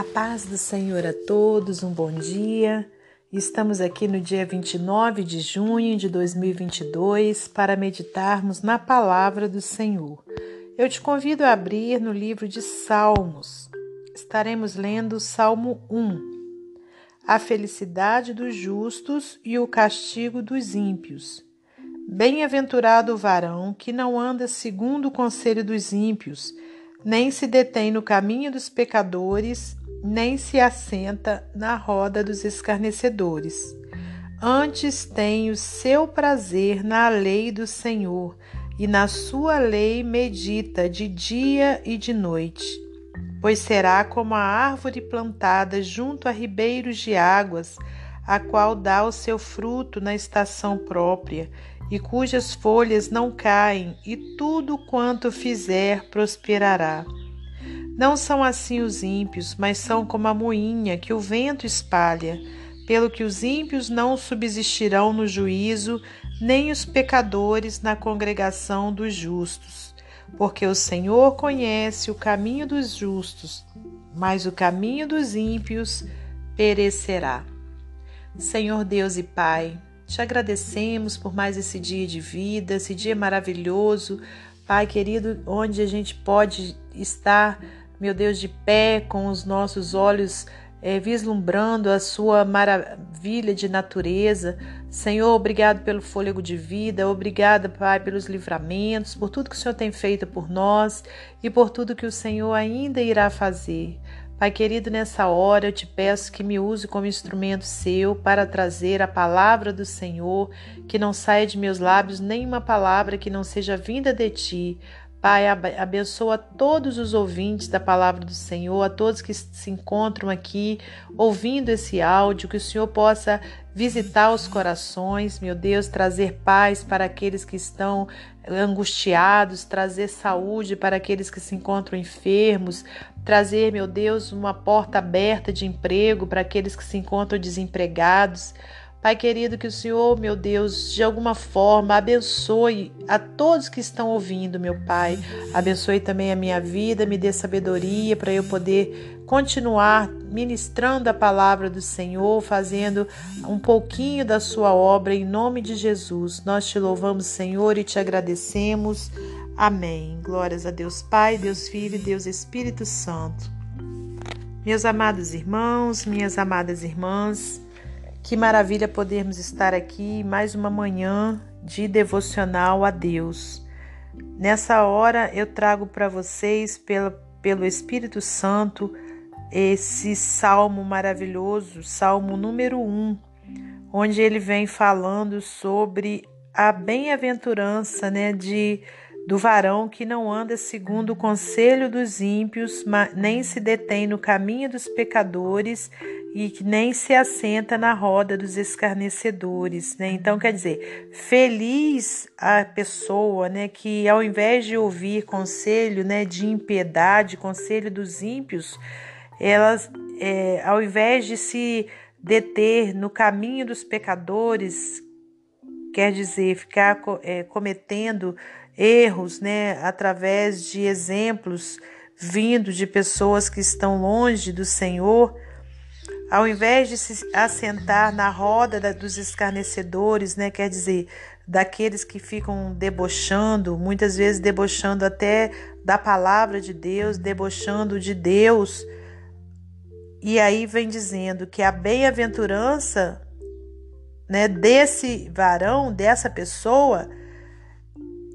A paz do Senhor a todos, um bom dia. Estamos aqui no dia 29 de junho de 2022 para meditarmos na palavra do Senhor. Eu te convido a abrir no livro de Salmos. Estaremos lendo o Salmo 1. A felicidade dos justos e o castigo dos ímpios. Bem-aventurado o varão que não anda segundo o conselho dos ímpios, nem se detém no caminho dos pecadores, nem se assenta na roda dos escarnecedores. Antes tem o seu prazer na lei do Senhor, e na sua lei medita de dia e de noite. Pois será como a árvore plantada junto a ribeiros de águas, a qual dá o seu fruto na estação própria, e cujas folhas não caem, e tudo quanto fizer prosperará. Não são assim os ímpios, mas são como a moinha que o vento espalha. Pelo que os ímpios não subsistirão no juízo, nem os pecadores na congregação dos justos. Porque o Senhor conhece o caminho dos justos, mas o caminho dos ímpios perecerá. Senhor Deus e Pai, te agradecemos por mais esse dia de vida, esse dia maravilhoso, Pai querido, onde a gente pode estar meu Deus, de pé, com os nossos olhos é, vislumbrando a sua maravilha de natureza. Senhor, obrigado pelo fôlego de vida, obrigada, Pai, pelos livramentos, por tudo que o Senhor tem feito por nós e por tudo que o Senhor ainda irá fazer. Pai querido, nessa hora eu te peço que me use como instrumento seu para trazer a palavra do Senhor, que não saia de meus lábios nenhuma palavra que não seja vinda de ti, Pai, abençoa todos os ouvintes da palavra do Senhor, a todos que se encontram aqui ouvindo esse áudio, que o Senhor possa visitar os corações, meu Deus, trazer paz para aqueles que estão angustiados, trazer saúde para aqueles que se encontram enfermos, trazer, meu Deus, uma porta aberta de emprego para aqueles que se encontram desempregados. Pai querido, que o Senhor, meu Deus, de alguma forma abençoe a todos que estão ouvindo, meu Pai. Abençoe também a minha vida, me dê sabedoria para eu poder continuar ministrando a palavra do Senhor, fazendo um pouquinho da sua obra em nome de Jesus. Nós te louvamos, Senhor, e te agradecemos. Amém. Glórias a Deus Pai, Deus Filho e Deus Espírito Santo. Meus amados irmãos, minhas amadas irmãs, que maravilha podermos estar aqui mais uma manhã de devocional a Deus. Nessa hora eu trago para vocês, pelo, pelo Espírito Santo, esse salmo maravilhoso, salmo número 1, onde ele vem falando sobre a bem-aventurança né, de do varão que não anda segundo o conselho dos ímpios, nem se detém no caminho dos pecadores e que nem se assenta na roda dos escarnecedores, né? Então quer dizer, feliz a pessoa, né, que ao invés de ouvir conselho, né, de impiedade, conselho dos ímpios, elas, é, ao invés de se deter no caminho dos pecadores, quer dizer, ficar é, cometendo erros, né, através de exemplos vindo de pessoas que estão longe do Senhor, ao invés de se assentar na roda da, dos escarnecedores, né, quer dizer, daqueles que ficam debochando, muitas vezes debochando até da palavra de Deus, debochando de Deus. E aí vem dizendo que a bem-aventurança né, desse varão, dessa pessoa,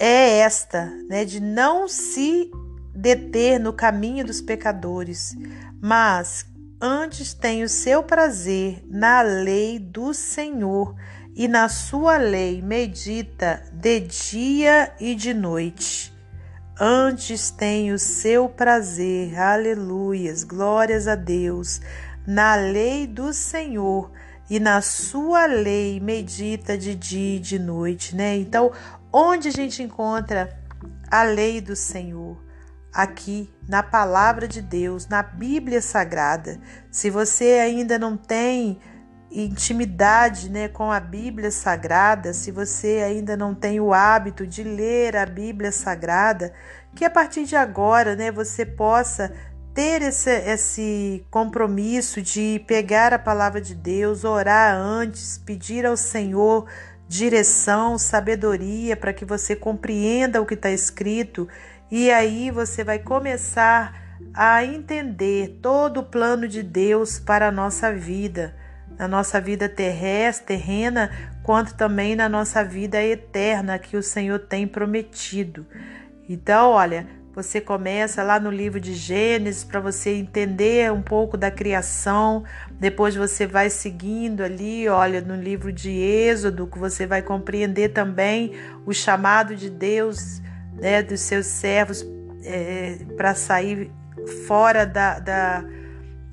é esta, né, de não se deter no caminho dos pecadores, mas antes tem o seu prazer na lei do Senhor e na sua lei medita de dia e de noite. Antes tem o seu prazer, aleluias, glórias a Deus, na lei do Senhor e na sua lei medita de dia e de noite, né? Então, Onde a gente encontra a lei do Senhor? Aqui, na palavra de Deus, na Bíblia Sagrada. Se você ainda não tem intimidade né, com a Bíblia Sagrada, se você ainda não tem o hábito de ler a Bíblia Sagrada, que a partir de agora né, você possa ter esse, esse compromisso de pegar a palavra de Deus, orar antes, pedir ao Senhor direção, sabedoria para que você compreenda o que está escrito e aí você vai começar a entender todo o plano de Deus para a nossa vida, na nossa vida terrestre, terrena, quanto também na nossa vida eterna que o Senhor tem prometido. Então, olha, você começa lá no livro de Gênesis para você entender um pouco da criação, depois você vai seguindo ali, olha, no livro de Êxodo, que você vai compreender também o chamado de Deus, né, dos seus servos é, para sair fora da, da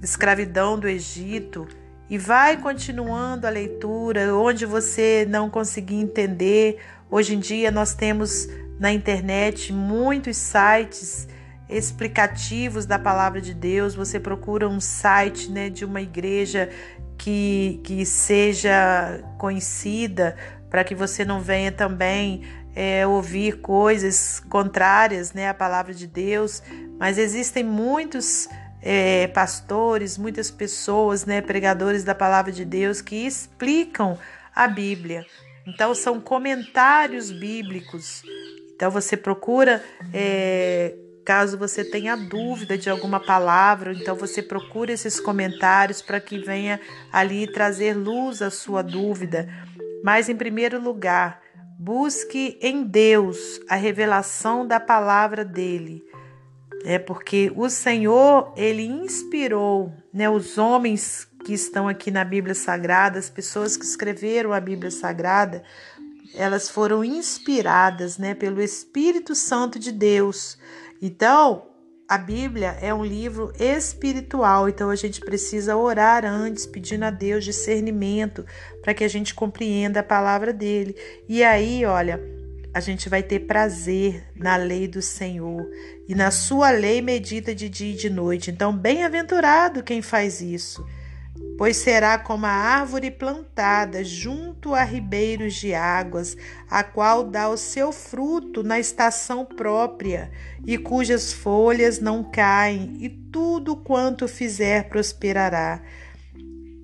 escravidão do Egito. E vai continuando a leitura, onde você não conseguir entender. Hoje em dia nós temos na internet muitos sites explicativos da palavra de Deus. Você procura um site né, de uma igreja que, que seja conhecida para que você não venha também é, ouvir coisas contrárias né, à palavra de Deus. Mas existem muitos é, pastores, muitas pessoas, né, pregadores da palavra de Deus que explicam a Bíblia. Então, são comentários bíblicos então você procura, é, caso você tenha dúvida de alguma palavra, então você procura esses comentários para que venha ali trazer luz à sua dúvida. Mas em primeiro lugar, busque em Deus a revelação da palavra dele. É porque o Senhor, ele inspirou, né, os homens que estão aqui na Bíblia Sagrada, as pessoas que escreveram a Bíblia Sagrada, elas foram inspiradas né, pelo Espírito Santo de Deus. Então, a Bíblia é um livro espiritual, então a gente precisa orar antes, pedindo a Deus discernimento para que a gente compreenda a palavra dele. E aí, olha, a gente vai ter prazer na lei do Senhor e na sua lei medita de dia e de noite. Então, bem-aventurado quem faz isso pois será como a árvore plantada junto a ribeiros de águas, a qual dá o seu fruto na estação própria, e cujas folhas não caem, e tudo quanto fizer prosperará.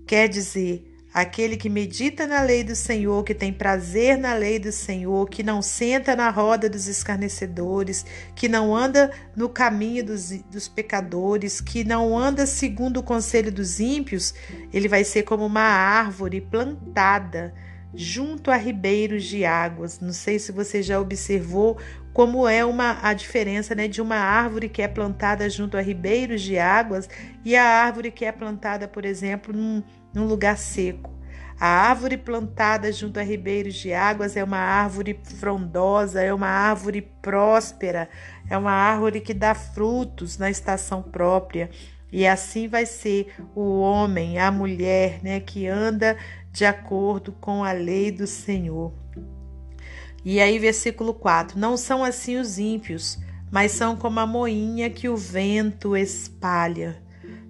Quer dizer, Aquele que medita na lei do Senhor, que tem prazer na lei do Senhor, que não senta na roda dos escarnecedores, que não anda no caminho dos, dos pecadores, que não anda segundo o conselho dos ímpios, ele vai ser como uma árvore plantada junto a ribeiros de águas. Não sei se você já observou como é uma a diferença né, de uma árvore que é plantada junto a ribeiros de águas e a árvore que é plantada, por exemplo, num num lugar seco. A árvore plantada junto a ribeiros de águas é uma árvore frondosa, é uma árvore próspera, é uma árvore que dá frutos na estação própria. E assim vai ser o homem, a mulher, né, que anda de acordo com a lei do Senhor. E aí, versículo 4: Não são assim os ímpios, mas são como a moinha que o vento espalha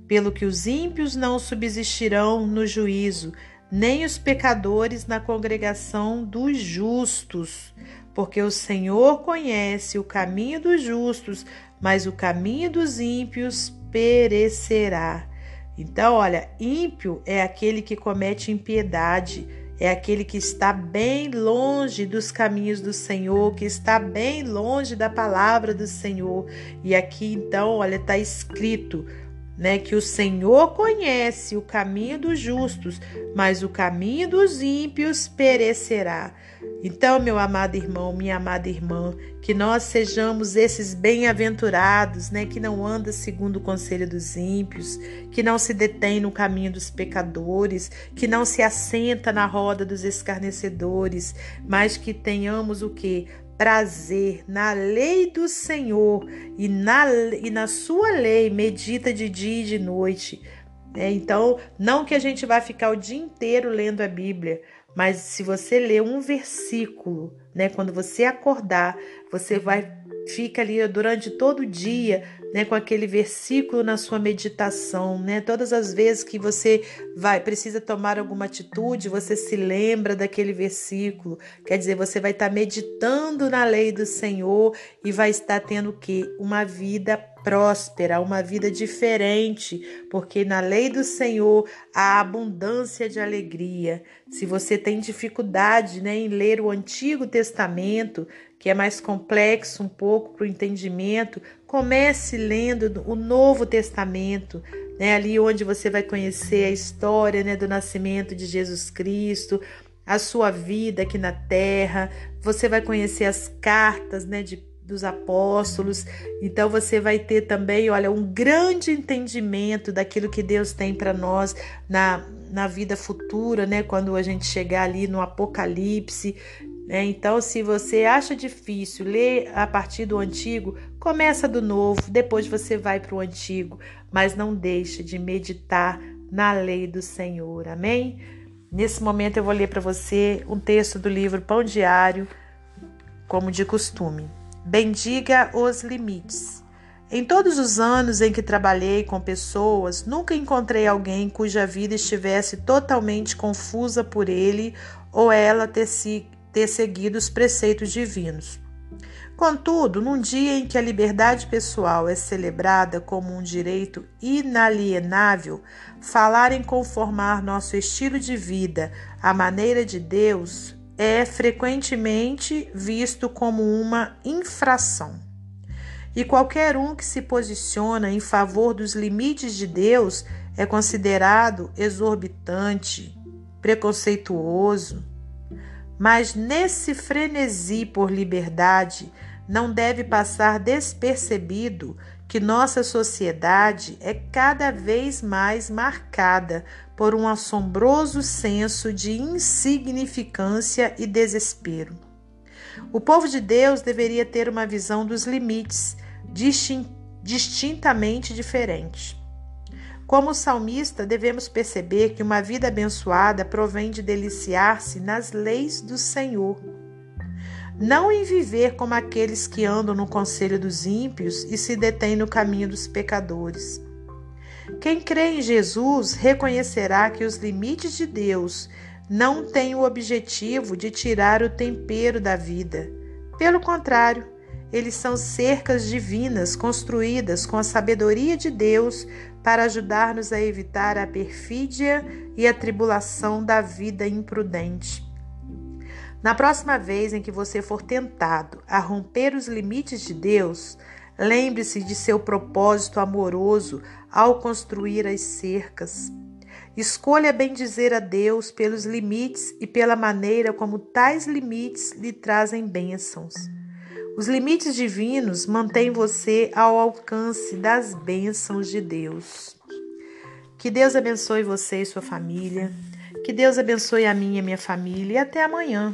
pelo que os ímpios não subsistirão no juízo, nem os pecadores na congregação dos justos, porque o Senhor conhece o caminho dos justos, mas o caminho dos ímpios perecerá. Então, olha, ímpio é aquele que comete impiedade, é aquele que está bem longe dos caminhos do Senhor, que está bem longe da palavra do Senhor. E aqui então, olha, está escrito: né, que o Senhor conhece o caminho dos justos, mas o caminho dos ímpios perecerá. Então, meu amado irmão, minha amada irmã, que nós sejamos esses bem-aventurados, né, que não anda segundo o conselho dos ímpios, que não se detém no caminho dos pecadores, que não se assenta na roda dos escarnecedores, mas que tenhamos o que? Prazer na lei do Senhor e na, e na sua lei medita de dia e de noite. É, então, não que a gente vá ficar o dia inteiro lendo a Bíblia, mas se você ler um versículo, né, quando você acordar, você vai fica ali durante todo o dia, né, com aquele versículo na sua meditação, né? Todas as vezes que você vai precisa tomar alguma atitude, você se lembra daquele versículo. Quer dizer, você vai estar meditando na lei do Senhor e vai estar tendo o que uma vida próspera, uma vida diferente, porque na lei do Senhor há abundância de alegria. Se você tem dificuldade né, em ler o Antigo Testamento, que é mais complexo um pouco para o entendimento, comece lendo o Novo Testamento. Né, ali onde você vai conhecer a história né, do nascimento de Jesus Cristo, a sua vida aqui na terra, você vai conhecer as cartas né, de, dos apóstolos, então você vai ter também, olha, um grande entendimento daquilo que Deus tem para nós na, na vida futura, né, quando a gente chegar ali no Apocalipse. Né? Então, se você acha difícil ler a partir do antigo, começa do novo, depois você vai para o antigo, mas não deixe de meditar na lei do Senhor. Amém? Nesse momento eu vou ler para você um texto do livro Pão Diário, como de costume. Bendiga os limites. Em todos os anos em que trabalhei com pessoas, nunca encontrei alguém cuja vida estivesse totalmente confusa por ele ou ela ter, se, ter seguido os preceitos divinos. Contudo, num dia em que a liberdade pessoal é celebrada como um direito inalienável, falar em conformar nosso estilo de vida à maneira de Deus é frequentemente visto como uma infração. E qualquer um que se posiciona em favor dos limites de Deus é considerado exorbitante, preconceituoso. Mas nesse frenesi por liberdade, não deve passar despercebido que nossa sociedade é cada vez mais marcada por um assombroso senso de insignificância e desespero. O povo de Deus deveria ter uma visão dos limites distintamente diferente. Como salmista, devemos perceber que uma vida abençoada provém de deliciar-se nas leis do Senhor não em viver como aqueles que andam no conselho dos ímpios e se detêm no caminho dos pecadores. Quem crê em Jesus reconhecerá que os limites de Deus não têm o objetivo de tirar o tempero da vida. Pelo contrário, eles são cercas divinas construídas com a sabedoria de Deus para ajudar-nos a evitar a perfídia e a tribulação da vida imprudente. Na próxima vez em que você for tentado a romper os limites de Deus, lembre-se de seu propósito amoroso ao construir as cercas. Escolha bem dizer a Deus pelos limites e pela maneira como tais limites lhe trazem bênçãos. Os limites divinos mantêm você ao alcance das bênçãos de Deus. Que Deus abençoe você e sua família. Que Deus abençoe a minha e minha família. E até amanhã